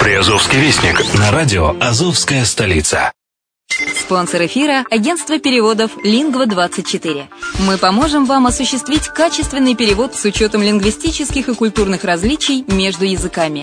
Приазовский вестник на радио «Азовская столица». Спонсор эфира – агентство переводов «Лингва-24». Мы поможем вам осуществить качественный перевод с учетом лингвистических и культурных различий между языками.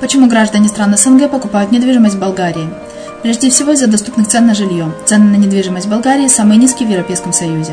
Почему граждане стран СНГ покупают недвижимость в Болгарии? Прежде всего из-за доступных цен на жилье. Цены на недвижимость в Болгарии самые низкие в Европейском Союзе.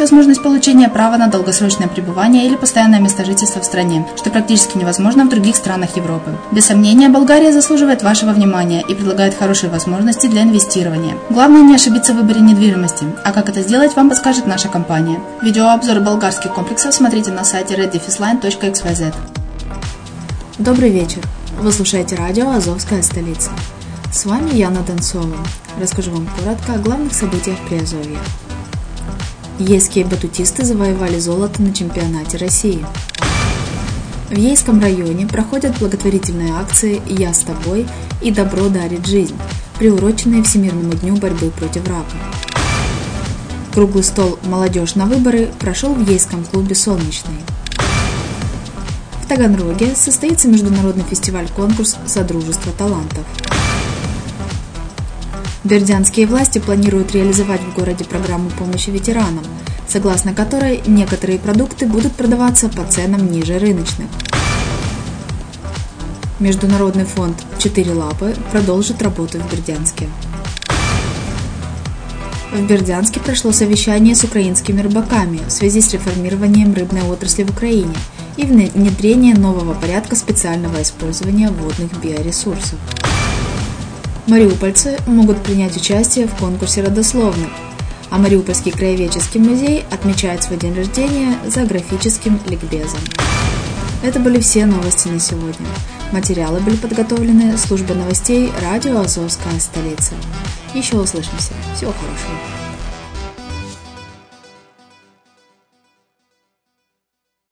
возможность получения права на долгосрочное пребывание или постоянное место жительства в стране, что практически невозможно в других странах Европы. Без сомнения, Болгария заслуживает вашего внимания и предлагает хорошие возможности для инвестирования. Главное не ошибиться в выборе недвижимости, а как это сделать, вам подскажет наша компания. Видеообзор болгарских комплексов смотрите на сайте reddefisline.xyz. Добрый вечер. Вы слушаете радио «Азовская столица». С вами Яна Донцова. Расскажу вам коротко о главных событиях Приазовья. Ейские батутисты завоевали золото на чемпионате России. В Ейском районе проходят благотворительные акции «Я с тобой» и «Добро дарит жизнь», приуроченные Всемирному дню борьбы против рака. Круглый стол «Молодежь на выборы» прошел в Ейском клубе «Солнечный». В Таганроге состоится международный фестиваль-конкурс «Содружество талантов». Бердянские власти планируют реализовать в городе программу помощи ветеранам, согласно которой некоторые продукты будут продаваться по ценам ниже рыночных. Международный фонд «Четыре лапы» продолжит работу в Бердянске. В Бердянске прошло совещание с украинскими рыбаками в связи с реформированием рыбной отрасли в Украине и внедрением нового порядка специального использования водных биоресурсов. Мариупольцы могут принять участие в конкурсе родословных, а Мариупольский краеведческий музей отмечает свой день рождения зоографическим ликбезом. Это были все новости на сегодня. Материалы были подготовлены службой новостей радио «Азовская столица». Еще услышимся. Всего хорошего.